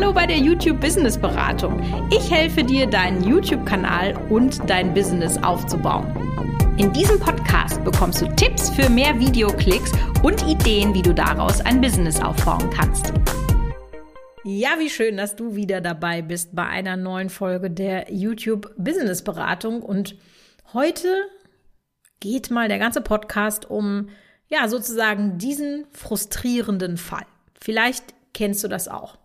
Hallo bei der YouTube Business Beratung. Ich helfe dir, deinen YouTube-Kanal und dein Business aufzubauen. In diesem Podcast bekommst du Tipps für mehr Videoklicks und Ideen, wie du daraus ein Business aufbauen kannst. Ja, wie schön, dass du wieder dabei bist bei einer neuen Folge der YouTube Business Beratung. Und heute geht mal der ganze Podcast um, ja, sozusagen diesen frustrierenden Fall. Vielleicht kennst du das auch.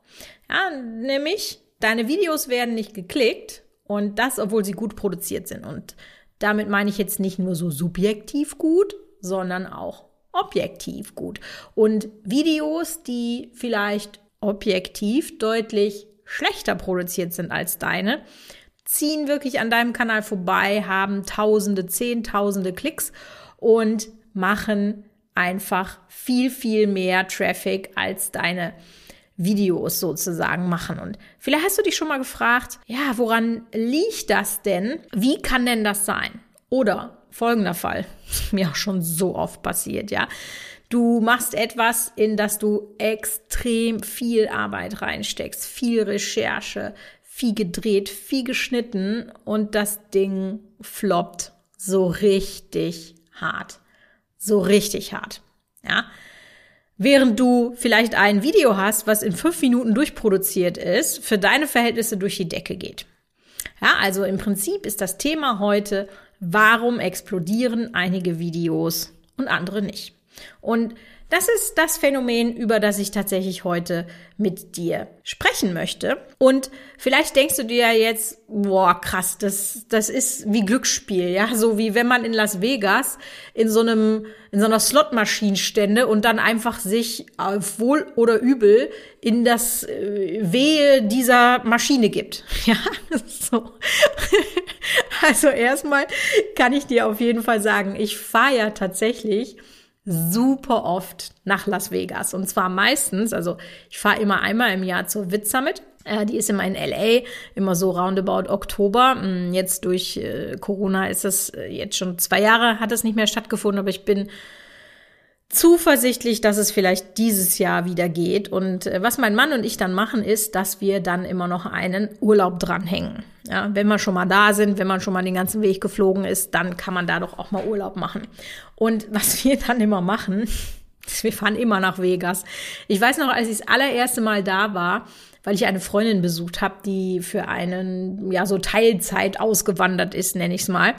Ja, nämlich deine Videos werden nicht geklickt und das, obwohl sie gut produziert sind. Und damit meine ich jetzt nicht nur so subjektiv gut, sondern auch objektiv gut. Und Videos, die vielleicht objektiv deutlich schlechter produziert sind als deine, ziehen wirklich an deinem Kanal vorbei, haben Tausende, Zehntausende Klicks und machen einfach viel, viel mehr Traffic als deine Videos sozusagen machen. Und vielleicht hast du dich schon mal gefragt, ja, woran liegt das denn? Wie kann denn das sein? Oder folgender Fall, mir auch schon so oft passiert, ja. Du machst etwas, in das du extrem viel Arbeit reinsteckst, viel Recherche, viel gedreht, viel geschnitten und das Ding floppt so richtig hart. So richtig hart. Ja. Während du vielleicht ein Video hast, was in fünf Minuten durchproduziert ist, für deine Verhältnisse durch die Decke geht. Ja, also im Prinzip ist das Thema heute, warum explodieren einige Videos und andere nicht. Und das ist das Phänomen, über das ich tatsächlich heute mit dir sprechen möchte. Und vielleicht denkst du dir jetzt, boah, krass, das, das ist wie Glücksspiel, ja, so wie wenn man in Las Vegas in so einem, in so einer Slotmaschine stände und dann einfach sich auf wohl oder übel in das äh, Wehe dieser Maschine gibt. Ja, so. also erstmal kann ich dir auf jeden Fall sagen, ich feiere tatsächlich super oft nach Las Vegas. Und zwar meistens, also ich fahre immer einmal im Jahr zur Wit Summit. Äh, die ist immer in LA, immer so roundabout Oktober. Hm, jetzt durch äh, Corona ist das äh, jetzt schon zwei Jahre, hat es nicht mehr stattgefunden, aber ich bin zuversichtlich, dass es vielleicht dieses Jahr wieder geht. Und äh, was mein Mann und ich dann machen, ist, dass wir dann immer noch einen Urlaub dranhängen. Ja, wenn wir schon mal da sind, wenn man schon mal den ganzen Weg geflogen ist, dann kann man da doch auch mal Urlaub machen. Und was wir dann immer machen, wir fahren immer nach Vegas. Ich weiß noch, als ich das allererste Mal da war, weil ich eine Freundin besucht habe, die für einen, ja, so Teilzeit ausgewandert ist, nenne ich es mal.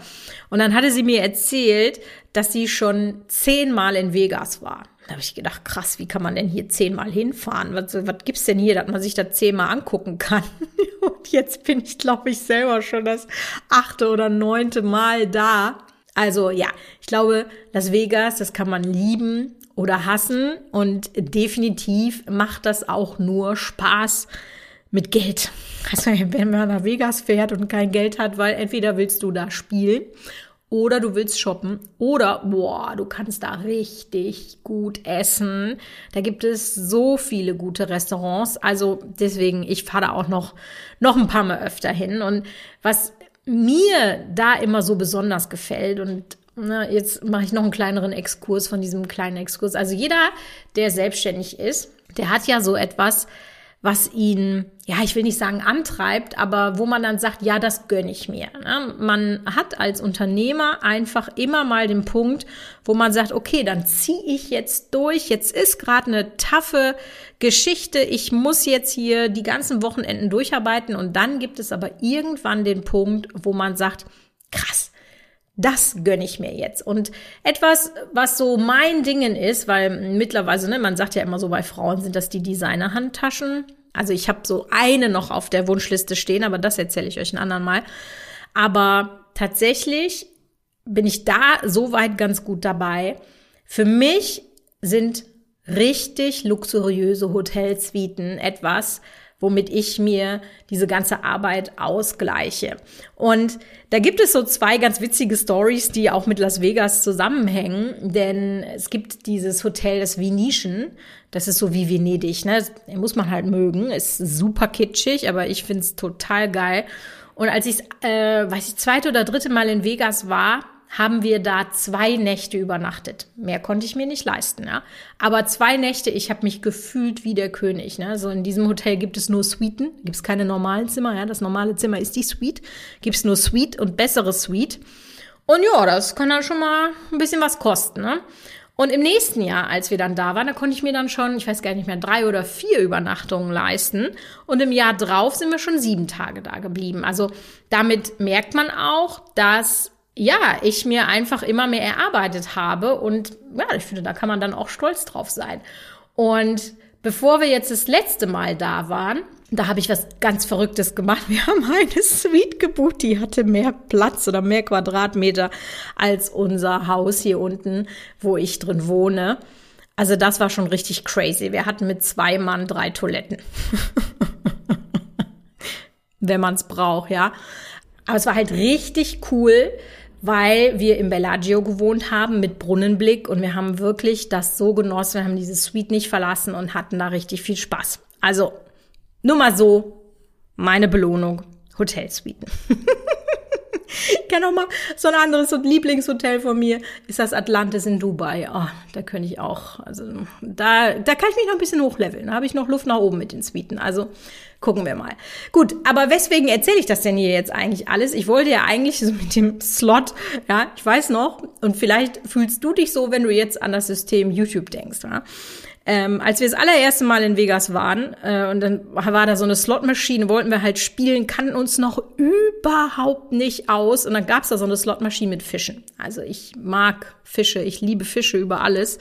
Und dann hatte sie mir erzählt, dass sie schon zehnmal in Vegas war. Da habe ich gedacht, krass, wie kann man denn hier zehnmal hinfahren? Was, was gibt's denn hier, dass man sich da zehnmal angucken kann? Und jetzt bin ich, glaube ich, selber schon das achte oder neunte Mal da. Also ja, ich glaube, Las Vegas, das kann man lieben oder hassen und definitiv macht das auch nur Spaß mit Geld. Also wenn man nach Vegas fährt und kein Geld hat, weil entweder willst du da spielen oder du willst shoppen oder boah, du kannst da richtig gut essen. Da gibt es so viele gute Restaurants. Also deswegen, ich fahre da auch noch, noch ein paar Mal öfter hin. Und was mir da immer so besonders gefällt und na, jetzt mache ich noch einen kleineren Exkurs von diesem kleinen Exkurs. Also jeder, der selbstständig ist, der hat ja so etwas, was ihn, ja, ich will nicht sagen antreibt, aber wo man dann sagt, ja, das gönne ich mir. Ne? Man hat als Unternehmer einfach immer mal den Punkt, wo man sagt, okay, dann ziehe ich jetzt durch. Jetzt ist gerade eine taffe Geschichte. Ich muss jetzt hier die ganzen Wochenenden durcharbeiten und dann gibt es aber irgendwann den Punkt, wo man sagt, krass, das gönne ich mir jetzt. Und etwas, was so mein Dingen ist, weil mittlerweile, ne, man sagt ja immer so, bei Frauen sind das die Designer-Handtaschen. Also ich habe so eine noch auf der Wunschliste stehen, aber das erzähle ich euch ein anderen Mal. Aber tatsächlich bin ich da soweit ganz gut dabei. Für mich sind richtig luxuriöse Hotelsuiten etwas, womit ich mir diese ganze Arbeit ausgleiche. Und da gibt es so zwei ganz witzige Stories, die auch mit Las Vegas zusammenhängen, denn es gibt dieses Hotel, das Venetian, das ist so wie Venedig, ne? Das muss man halt mögen, ist super kitschig, aber ich finde es total geil. Und als ich, äh, weiß ich, zweite oder dritte Mal in Vegas war, haben wir da zwei Nächte übernachtet. Mehr konnte ich mir nicht leisten, ja. Aber zwei Nächte, ich habe mich gefühlt wie der König. Ne? So in diesem Hotel gibt es nur Suiten, gibt es keine normalen Zimmer, ja. Das normale Zimmer ist die Suite, gibt es nur Suite und bessere Suite. Und ja, das kann dann schon mal ein bisschen was kosten, ne? Und im nächsten Jahr, als wir dann da waren, da konnte ich mir dann schon, ich weiß gar nicht mehr, drei oder vier Übernachtungen leisten. Und im Jahr drauf sind wir schon sieben Tage da geblieben. Also damit merkt man auch, dass ja, ich mir einfach immer mehr erarbeitet habe. Und ja, ich finde, da kann man dann auch stolz drauf sein. Und bevor wir jetzt das letzte Mal da waren, da habe ich was ganz Verrücktes gemacht. Wir haben eine Suite gebucht, die hatte mehr Platz oder mehr Quadratmeter als unser Haus hier unten, wo ich drin wohne. Also das war schon richtig crazy. Wir hatten mit zwei Mann drei Toiletten. Wenn man es braucht, ja. Aber es war halt richtig cool, weil wir im Bellagio gewohnt haben mit Brunnenblick und wir haben wirklich das so genossen. Wir haben diese Suite nicht verlassen und hatten da richtig viel Spaß. Also nur mal so meine Belohnung. Hotelsuiten. ich kenne auch mal so ein anderes Lieblingshotel von mir, ist das Atlantis in Dubai. Oh, da könnte ich auch, also da, da kann ich mich noch ein bisschen hochleveln. Da habe ich noch Luft nach oben mit den Suiten. Also gucken wir mal. Gut, aber weswegen erzähle ich das denn hier jetzt eigentlich alles? Ich wollte ja eigentlich so mit dem Slot, ja, ich weiß noch, und vielleicht fühlst du dich so, wenn du jetzt an das System YouTube denkst. Ja? Ähm, als wir das allererste Mal in Vegas waren äh, und dann war da so eine Slotmaschine, wollten wir halt spielen, kannten uns noch überhaupt nicht aus und dann gab's da so eine Slotmaschine mit Fischen. Also ich mag Fische, ich liebe Fische über alles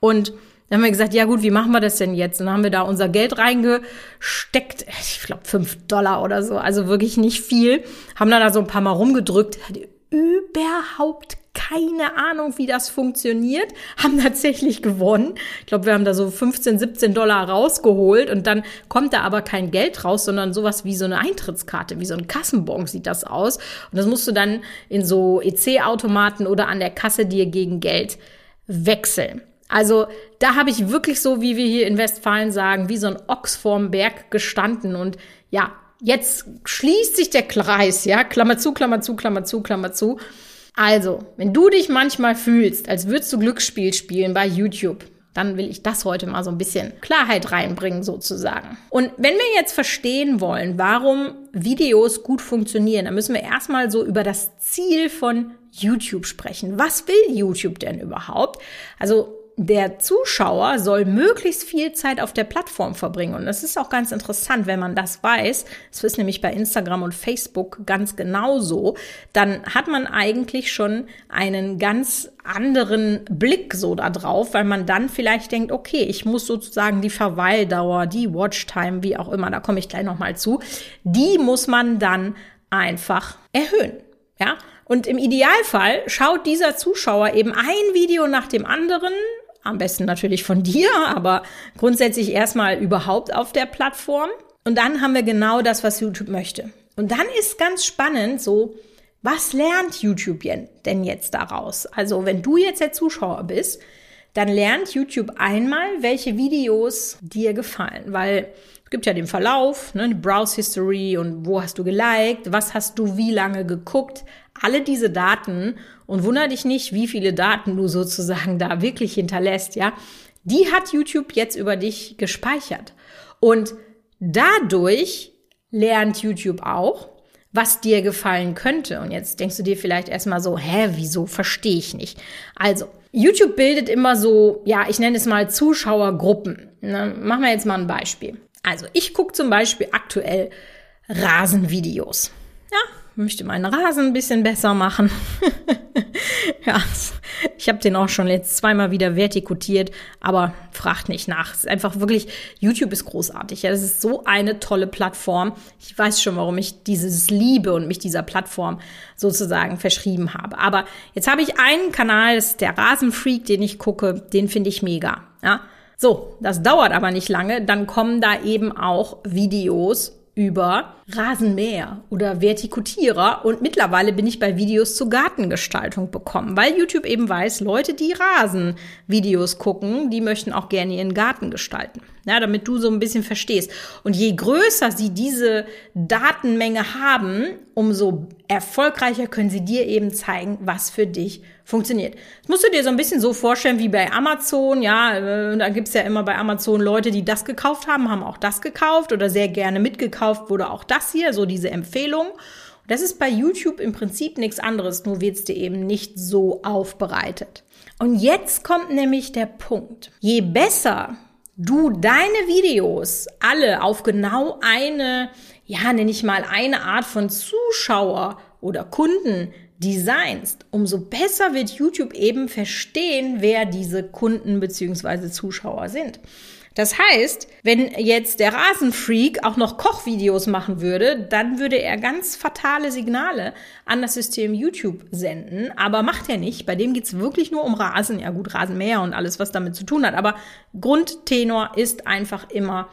und dann haben wir gesagt, ja gut, wie machen wir das denn jetzt? Und dann haben wir da unser Geld reingesteckt, ich glaube fünf Dollar oder so, also wirklich nicht viel. Haben dann da so ein paar Mal rumgedrückt, hat überhaupt keine Ahnung, wie das funktioniert, haben tatsächlich gewonnen. Ich glaube, wir haben da so 15, 17 Dollar rausgeholt und dann kommt da aber kein Geld raus, sondern sowas wie so eine Eintrittskarte, wie so ein Kassenbon sieht das aus. Und das musst du dann in so EC-Automaten oder an der Kasse dir gegen Geld wechseln. Also da habe ich wirklich so, wie wir hier in Westfalen sagen, wie so ein Ochs vorm Berg gestanden und ja, jetzt schließt sich der Kreis, ja, Klammer zu, Klammer zu, Klammer zu, Klammer zu. Also, wenn du dich manchmal fühlst, als würdest du Glücksspiel spielen bei YouTube, dann will ich das heute mal so ein bisschen Klarheit reinbringen sozusagen. Und wenn wir jetzt verstehen wollen, warum Videos gut funktionieren, dann müssen wir erstmal so über das Ziel von YouTube sprechen. Was will YouTube denn überhaupt? Also der Zuschauer soll möglichst viel Zeit auf der Plattform verbringen. Und das ist auch ganz interessant, wenn man das weiß. Das ist nämlich bei Instagram und Facebook ganz genauso. Dann hat man eigentlich schon einen ganz anderen Blick so da drauf, weil man dann vielleicht denkt, okay, ich muss sozusagen die Verweildauer, die Watchtime, wie auch immer, da komme ich gleich nochmal zu, die muss man dann einfach erhöhen. Ja, und im Idealfall schaut dieser Zuschauer eben ein Video nach dem anderen am besten natürlich von dir, aber grundsätzlich erstmal überhaupt auf der Plattform. Und dann haben wir genau das, was YouTube möchte. Und dann ist ganz spannend so, was lernt YouTube denn jetzt daraus? Also wenn du jetzt der Zuschauer bist, dann lernt YouTube einmal, welche Videos dir gefallen, weil es gibt ja den Verlauf, ne, die Browse History und wo hast du geliked, was hast du wie lange geguckt, alle diese Daten und wunder dich nicht, wie viele Daten du sozusagen da wirklich hinterlässt, ja. Die hat YouTube jetzt über dich gespeichert. Und dadurch lernt YouTube auch, was dir gefallen könnte. Und jetzt denkst du dir vielleicht erstmal so, hä, wieso verstehe ich nicht? Also, YouTube bildet immer so, ja, ich nenne es mal Zuschauergruppen. Ne? Machen wir jetzt mal ein Beispiel. Also, ich gucke zum Beispiel aktuell Rasenvideos. Ja, möchte meinen Rasen ein bisschen besser machen. ja, ich habe den auch schon jetzt zweimal wieder vertikutiert, aber fragt nicht nach. Es ist einfach wirklich, YouTube ist großartig. Ja, das ist so eine tolle Plattform. Ich weiß schon, warum ich dieses liebe und mich dieser Plattform sozusagen verschrieben habe. Aber jetzt habe ich einen Kanal, das ist der Rasenfreak, den ich gucke, den finde ich mega. Ja, so, das dauert aber nicht lange. Dann kommen da eben auch Videos über Rasenmäher oder Vertikutierer und mittlerweile bin ich bei Videos zur Gartengestaltung bekommen, weil YouTube eben weiß, Leute, die Rasenvideos gucken, die möchten auch gerne ihren Garten gestalten. Ja, damit du so ein bisschen verstehst. Und je größer sie diese Datenmenge haben, umso erfolgreicher können sie dir eben zeigen, was für dich funktioniert. Das musst du dir so ein bisschen so vorstellen wie bei Amazon. Ja, äh, da gibt's ja immer bei Amazon Leute, die das gekauft haben, haben auch das gekauft oder sehr gerne mitgekauft wurde auch das hier, so diese Empfehlung. Das ist bei YouTube im Prinzip nichts anderes, nur wird's dir eben nicht so aufbereitet. Und jetzt kommt nämlich der Punkt. Je besser du deine Videos alle auf genau eine, ja, nenne ich mal eine Art von Zuschauer oder Kunden designst, umso besser wird YouTube eben verstehen, wer diese Kunden bzw. Zuschauer sind. Das heißt, wenn jetzt der Rasenfreak auch noch Kochvideos machen würde, dann würde er ganz fatale Signale an das System YouTube senden. Aber macht er nicht. Bei dem geht's wirklich nur um Rasen. Ja gut, Rasenmäher und alles, was damit zu tun hat. Aber Grundtenor ist einfach immer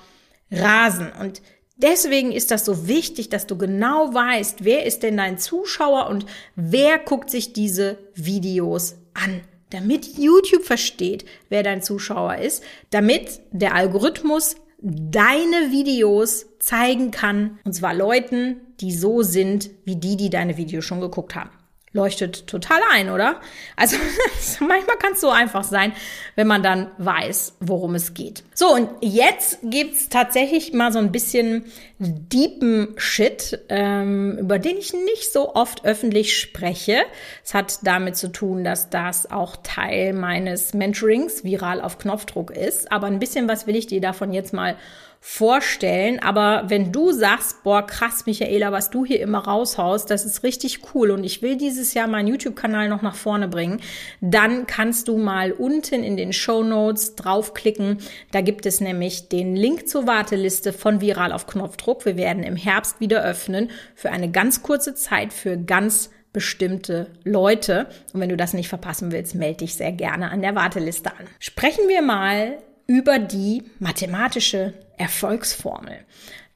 Rasen. Und Deswegen ist das so wichtig, dass du genau weißt, wer ist denn dein Zuschauer und wer guckt sich diese Videos an damit YouTube versteht, wer dein Zuschauer ist, damit der Algorithmus deine Videos zeigen kann, und zwar Leuten, die so sind wie die, die deine Videos schon geguckt haben leuchtet total ein, oder? Also manchmal kann es so einfach sein, wenn man dann weiß, worum es geht. So, und jetzt gibt's tatsächlich mal so ein bisschen deepen Shit, ähm, über den ich nicht so oft öffentlich spreche. Es hat damit zu tun, dass das auch Teil meines Mentorings viral auf Knopfdruck ist. Aber ein bisschen was will ich dir davon jetzt mal vorstellen. Aber wenn du sagst, boah, krass, Michaela, was du hier immer raushaust, das ist richtig cool und ich will dieses Jahr meinen YouTube-Kanal noch nach vorne bringen, dann kannst du mal unten in den Show Notes draufklicken. Da gibt es nämlich den Link zur Warteliste von Viral auf Knopfdruck. Wir werden im Herbst wieder öffnen für eine ganz kurze Zeit für ganz bestimmte Leute. Und wenn du das nicht verpassen willst, melde dich sehr gerne an der Warteliste an. Sprechen wir mal über die mathematische Erfolgsformel.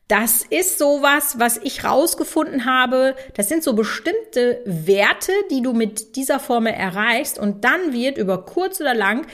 Das ist sowas, was ich rausgefunden habe. Das sind so bestimmte Werte, die du mit dieser Formel erreichst und dann wird über kurz oder lang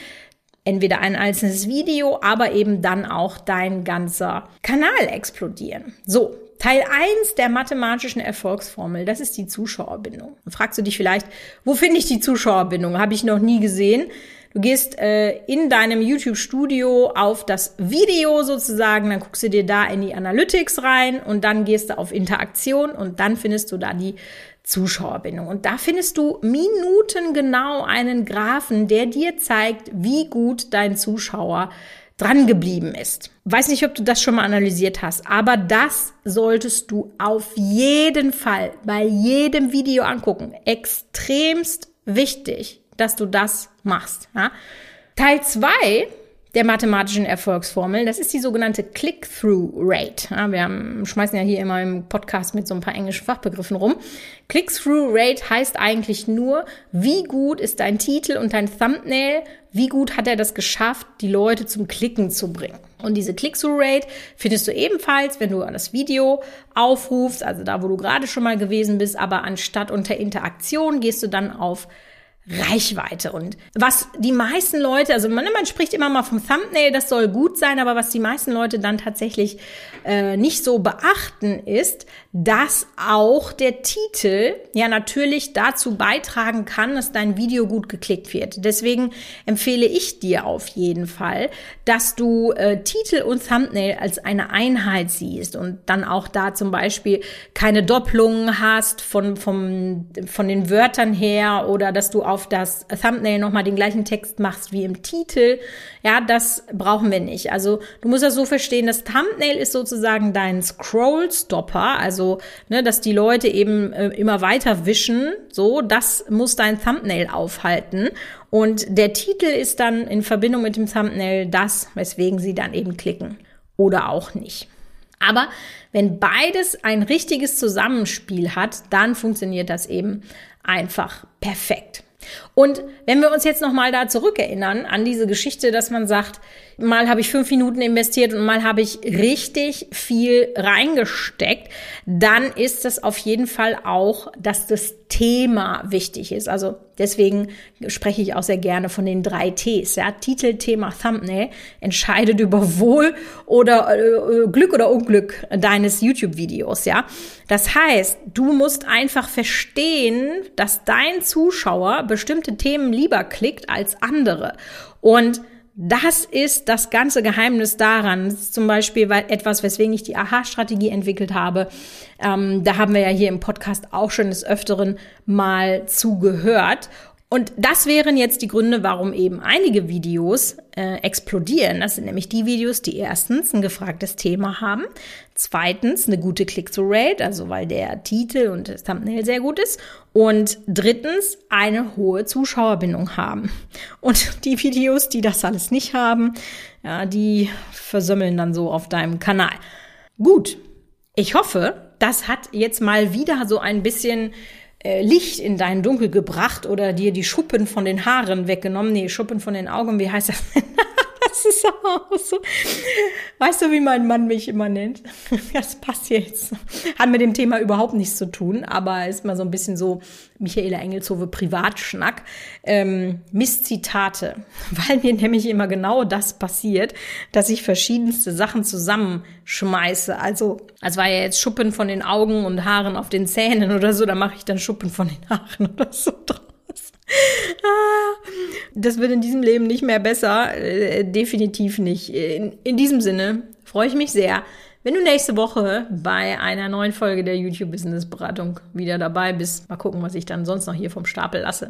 entweder ein einzelnes Video, aber eben dann auch dein ganzer Kanal explodieren. So, Teil 1 der mathematischen Erfolgsformel, das ist die Zuschauerbindung. Fragst du dich vielleicht, wo finde ich die Zuschauerbindung? Habe ich noch nie gesehen. Du gehst äh, in deinem YouTube-Studio auf das Video sozusagen, dann guckst du dir da in die Analytics rein und dann gehst du auf Interaktion und dann findest du da die Zuschauerbindung. Und da findest du minutengenau einen Graphen, der dir zeigt, wie gut dein Zuschauer dran geblieben ist. Weiß nicht, ob du das schon mal analysiert hast, aber das solltest du auf jeden Fall bei jedem Video angucken. Extremst wichtig dass du das machst. Ja? Teil zwei der mathematischen Erfolgsformel, das ist die sogenannte Click-Through-Rate. Ja, wir haben, schmeißen ja hier immer im Podcast mit so ein paar englischen Fachbegriffen rum. Click-Through-Rate heißt eigentlich nur, wie gut ist dein Titel und dein Thumbnail, wie gut hat er das geschafft, die Leute zum Klicken zu bringen. Und diese Click-Through-Rate findest du ebenfalls, wenn du das Video aufrufst, also da, wo du gerade schon mal gewesen bist, aber anstatt unter Interaktion gehst du dann auf Reichweite. Und was die meisten Leute, also man, man spricht immer mal vom Thumbnail, das soll gut sein, aber was die meisten Leute dann tatsächlich äh, nicht so beachten, ist, dass auch der Titel ja natürlich dazu beitragen kann, dass dein Video gut geklickt wird. Deswegen empfehle ich dir auf jeden Fall, dass du äh, Titel und Thumbnail als eine Einheit siehst und dann auch da zum Beispiel keine Doppelungen hast von, vom, von den Wörtern her oder dass du auf auf das Thumbnail nochmal den gleichen Text machst wie im Titel. Ja, das brauchen wir nicht. Also du musst das so verstehen, das Thumbnail ist sozusagen dein Scroll-Stopper, also ne, dass die Leute eben äh, immer weiter wischen. So, das muss dein Thumbnail aufhalten. Und der Titel ist dann in Verbindung mit dem Thumbnail das, weswegen sie dann eben klicken. Oder auch nicht. Aber wenn beides ein richtiges Zusammenspiel hat, dann funktioniert das eben einfach perfekt. Und wenn wir uns jetzt nochmal da zurückerinnern an diese Geschichte, dass man sagt, mal habe ich fünf Minuten investiert und mal habe ich richtig viel reingesteckt, dann ist das auf jeden Fall auch, dass das Thema wichtig ist. Also deswegen spreche ich auch sehr gerne von den drei Ts. Ja? Titel, Thema, Thumbnail entscheidet über Wohl oder äh, Glück oder Unglück deines YouTube-Videos. Ja, das heißt, du musst einfach verstehen, dass dein Zuschauer bestimmte Themen lieber klickt als andere und das ist das ganze Geheimnis daran. Zum Beispiel etwas, weswegen ich die Aha-Strategie entwickelt habe. Ähm, da haben wir ja hier im Podcast auch schon des Öfteren mal zugehört. Und das wären jetzt die Gründe, warum eben einige Videos äh, explodieren. Das sind nämlich die Videos, die erstens ein gefragtes Thema haben, zweitens eine gute Click-to-Rate, also weil der Titel und das Thumbnail sehr gut ist, und drittens eine hohe Zuschauerbindung haben. Und die Videos, die das alles nicht haben, ja, die versömmeln dann so auf deinem Kanal. Gut, ich hoffe, das hat jetzt mal wieder so ein bisschen äh, Licht in dein Dunkel gebracht oder dir die Schuppen von den Haaren weggenommen. Nee, Schuppen von den Augen, wie heißt das? das ist auch so. Weißt du, wie mein Mann mich immer nennt? Das passt jetzt. Hat mit dem Thema überhaupt nichts zu tun, aber ist mal so ein bisschen so Michaela Engelshove Privatschnack. Ähm, Misszitate. Weil mir nämlich immer genau das passiert, dass ich verschiedenste Sachen zusammenschmeiße. Also, als war ja jetzt Schuppen von den Augen und Haaren auf den Zähnen oder so, da mache ich dann Schuppen von den Haaren oder so drauf. Ah, das wird in diesem Leben nicht mehr besser. Äh, definitiv nicht. In, in diesem Sinne freue ich mich sehr, wenn du nächste Woche bei einer neuen Folge der YouTube Business Beratung wieder dabei bist. Mal gucken, was ich dann sonst noch hier vom Stapel lasse.